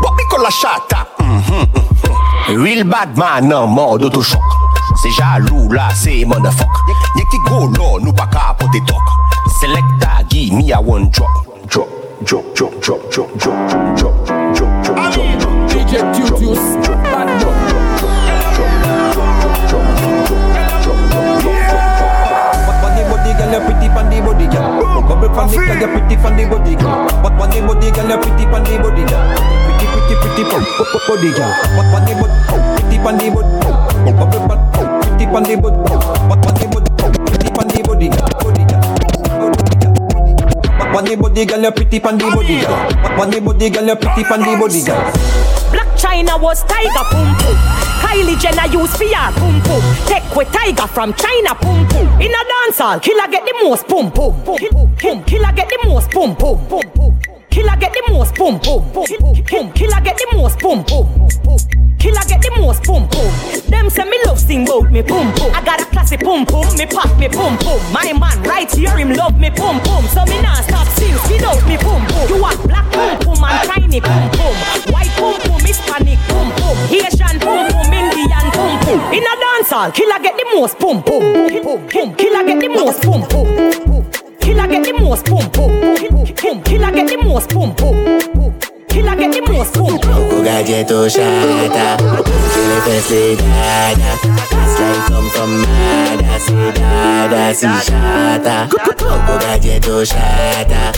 Bobico lasciata. Real bad man en mode autochoc. C'est jaloux là, c'est motherfuck. Y'a qui go là, nous pas qu'à poter toc. Selecta, give me a one drop. Drop, drop, drop, drop, drop, drop, drop, drop, drop, drop, drop, drop, drop, drop, drop, girl, you pretty funny body girl. But funny body girl, you pretty funny body girl. Pretty pretty pretty body girl. But funny body, pretty funny body. Pretty body. But body, pretty funny body. Body body girl, you pretty funny body girl. Funny body girl, you pretty funny body girl. Blac Chyna was tiger pum pum. Kylie Jenner use fear pum pum. With tiger from China pum pum. In a dance hall, killer get the most pum. Pum pum. Killer get the most. Pum pum. Killer get the most pum. Pum. Killer get the most pum pum. Killer get the most pum pum. Them say me love sing bout me pum pum. I got a classy pum pum. Me pop me pum pum. My man right here him love me pum pum. So me nah a dance hall, killer get the most pum pum. Killer get the most pum pum. Killer get the most pum pum. Killer get the most pum pum. Killer get the most pum pum. Coco gadgeto shata fesses les dada That's like come from Mada C'est dada si chata Coco gadgeto shata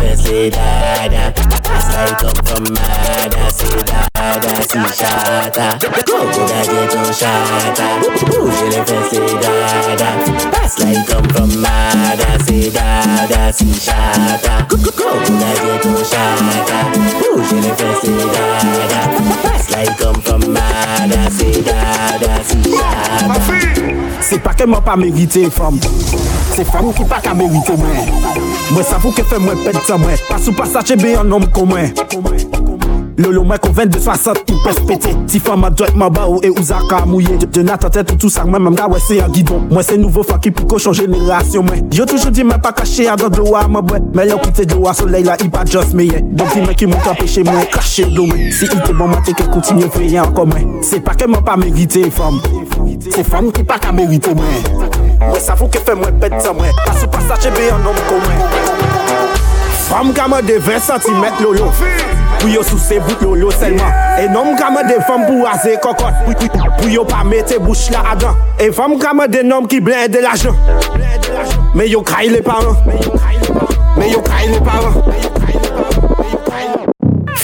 fesses les dada That's like come from Mada C'est dada chata, si chata. Go ga get on chata. Bouge les fesses, c'est dada. Passe là, il tombe comme mada, c'est dada, si chata. Go ga get on chata. Bouge les fesses, c'est dada. Passe là, il tombe comme mada, c'est dada, si chata. C'est pas que moi pas mérité, femme. C'est femme qui pas qu'à mériter, moi. Moi, ça vous que fait moi pète ça, moi. Pas sous passage, bé un homme comme moi. Lolo mwen kon 22-60, ou pes pete Ti fwa ma dwek ma ba ou e ou zaka mouye Je na tante tout sa mwen, mwen mga wè se yon gidon Mwen se nouvo fwa ki pou ko chan jenerasyon mwen Yo toujou di mwen pa kache a do do a mwen bwen Mwen yo kite do a soley la, i pa just meye Don ti mwen ki mwen ka peche mwen kache do mwen Si ite bon mwen teke kontinye fweye anko mwen Se pa ke mwen pa merite fam Se fam ki pa ka merite mwen Mwen savou ke fe mwen pet sa mwen Pasou pasache be yon nom kon mwen Fam kama de 20 cm lolo Pou yo. Sou se bout lolo selman E nom kama de fam pou aze kokot Pou yo pa mette bouch la adan E fam kama de nom ki blen de l'ajan Me yo kay le paran Me yo kay le paran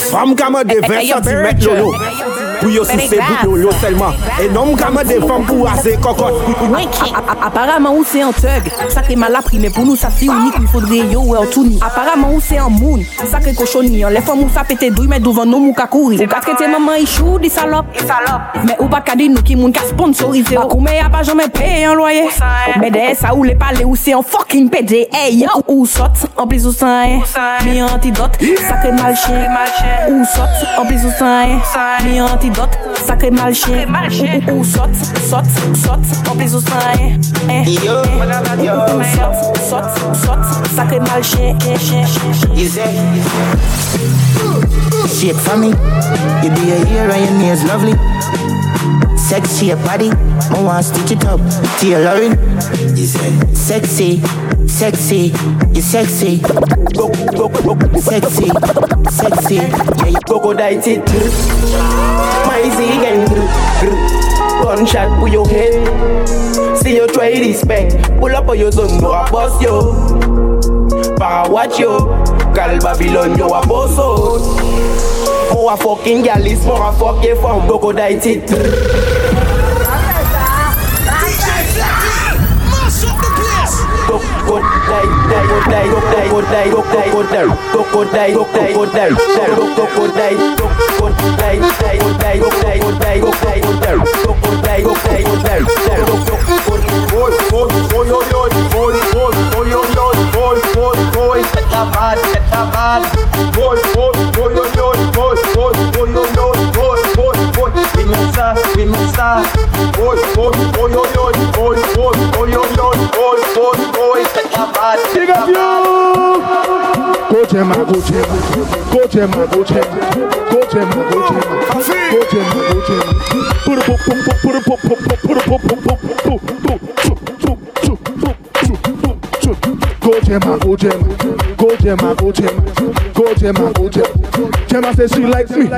Fam kama de 20 cm lolo Pou yo sou se bout yo yo selman. Enom gaman defan pou ase kokot. Aparaman ou se an teg Sakre malaprime pou nou sa fi unik Ou fodre yo ou an touni. Aparaman ou se an moun Sakre koshoni an. Le fom ou sa pete douy Met douvan nou mou kakouri Ou kaske te maman ichou di salop. Me ou pa kade nou ki moun ka sponsorize Ou. Koume ya pa jome peye an loye. Me de sa ou le pale ou se an fokin pede. E ou sot an plis ou san eh. Mi antidot Sakre mal chen Ou sot an plis ou san eh. Mi antidot antidote Sacré mal chien. Ou ou saute saute saute en plus eh, eh, eh. ou ça hein Ou saute saute saute Sacré mal chien Shape for me. You do your hair and your nails lovely Sexy your body I want to stitch it up Tailoring You say Sexy Sexy You sexy. Sexy Sexy Yeah you crocodile it. My again Gunshot for your head. See you try respect Pull up on your zone go a boss yo. Para watch yo. Gal Babylon yo a boss oh. More a fucking gal is more a fucking fun Crocodile it Oi, oi, oi, oi, oi, oi, oi Go jam, go jam, go jam, go jam, go jam, go jam, go jam, go jam. Put a pop, pop, pop, put a pop, pop, pop, put a pop, pop, pop, pop, Go jam, go jam, go jam, go jam, go jam, go jam. Gemma says she likes me,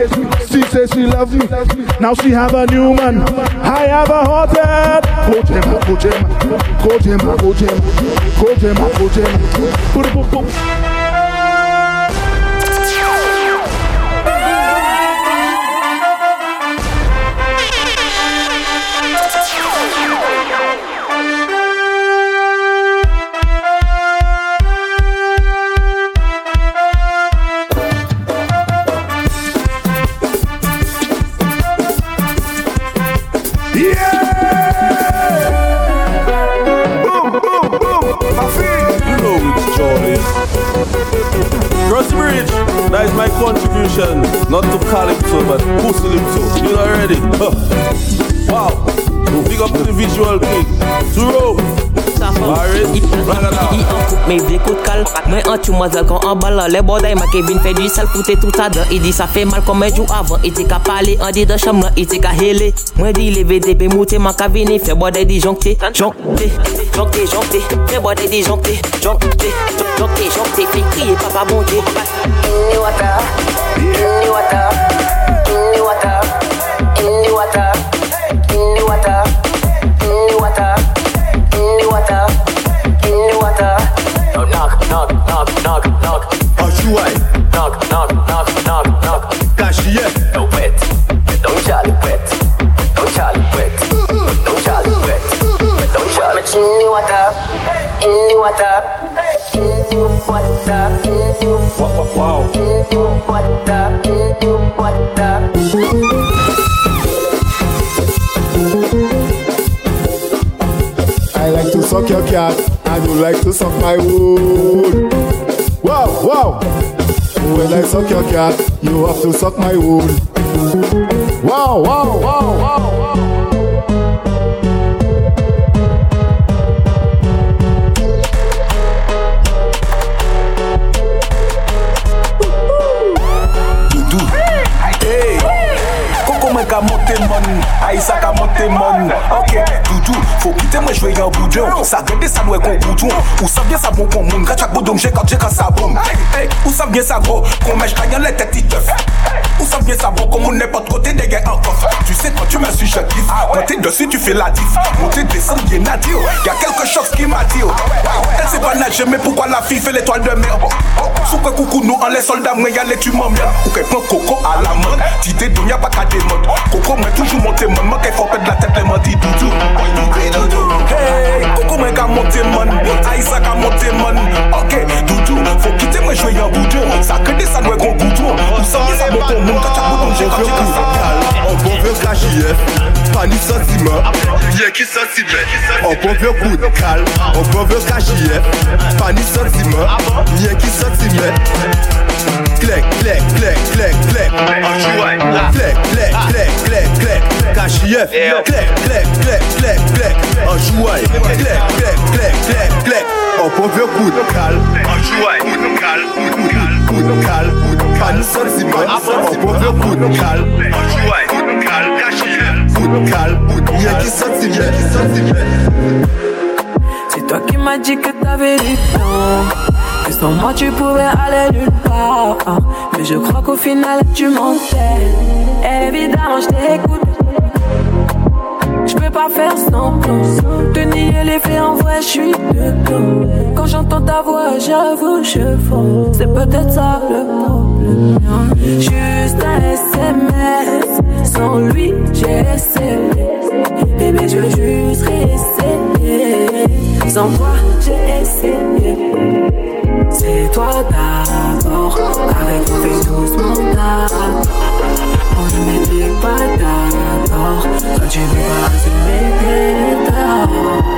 she says she loves me. Now she have a new man, I have a hot head. Go jam, go jam, go jam, go jam, go jam, go jam. My contribution, not to Calypso, but Pussy You already? Huh. Wow. Big up to the visual king. To Rome. Mais vle kout kal Mwen an tou mazel kon an balan Le boday ma Kevin fè du sel foute tout a dan I di sa fè mal kon men jou avan I te ka pale an di de cham lan I te ka hele Mwen di leve de pe moute ma ka vini Fè boday di jonkte Jonkte, jonkte, jonkte Fè boday di jonkte Jonkte, jonkte, jonkte Fè kriye papa bonte Inni wata Inni wata in the water. suck your cat and you like to suck my wood. Wow, wow. When I suck your cat, you have to suck my wood. Wow, wow, wow, wow, wow. Ah, mon Ay ka monte mon Ok, doudou, faut kite mwen jwe yon boudyon Sa gade sa lwe kon boudyon Ou sa bie sa bon kon moun Gachak bodom jek ak jek an sa bom Ou sa bie sa gro kon mèj kanyan le tèt iteuf Ou sa bie sa bon kon moun nepot kote de gen an kof Tu sais ah quand tu me suis je kiffe Monte dessus tu fais la diff. Monte descendre bien nadir Y'a quelque chose qui m'attire oh. ah Elle sait pas nager mais pourquoi la fille fait l'étoile de mer? Sou que coucou nous en les soldats mwen y'a les tu m'emmerde Ou que prend coco à la mode T'idée d'on y'a pas qu'à des modes. Coco mwen toujou monte Mwen Hey, koukou mwen ka monte man. Aisa ka monte man. Ok, doudou, fò kite mwen jwe yon boudou Sa kede sa sa sa moun boudou Coup de coup de coup de coup de coup de coup de coup de coup de. C'est toi qui m'as dit que t'avais du temps. Que sans moi tu pouvais aller nulle part. Mais je crois qu'au final tu mentais Évidemment je t'écoute. Pas faire semblant Te nier les faits en vrai, je suis dedans Quand j'entends ta voix, j'avoue, je fonds. C'est peut-être ça le problème. Juste un SMS Sans lui, j'ai essayé. Bébé, je veux juste réessayer. Sans toi, j'ai essayé. C'est toi d'abord, Ciebie bardzo mnie pytał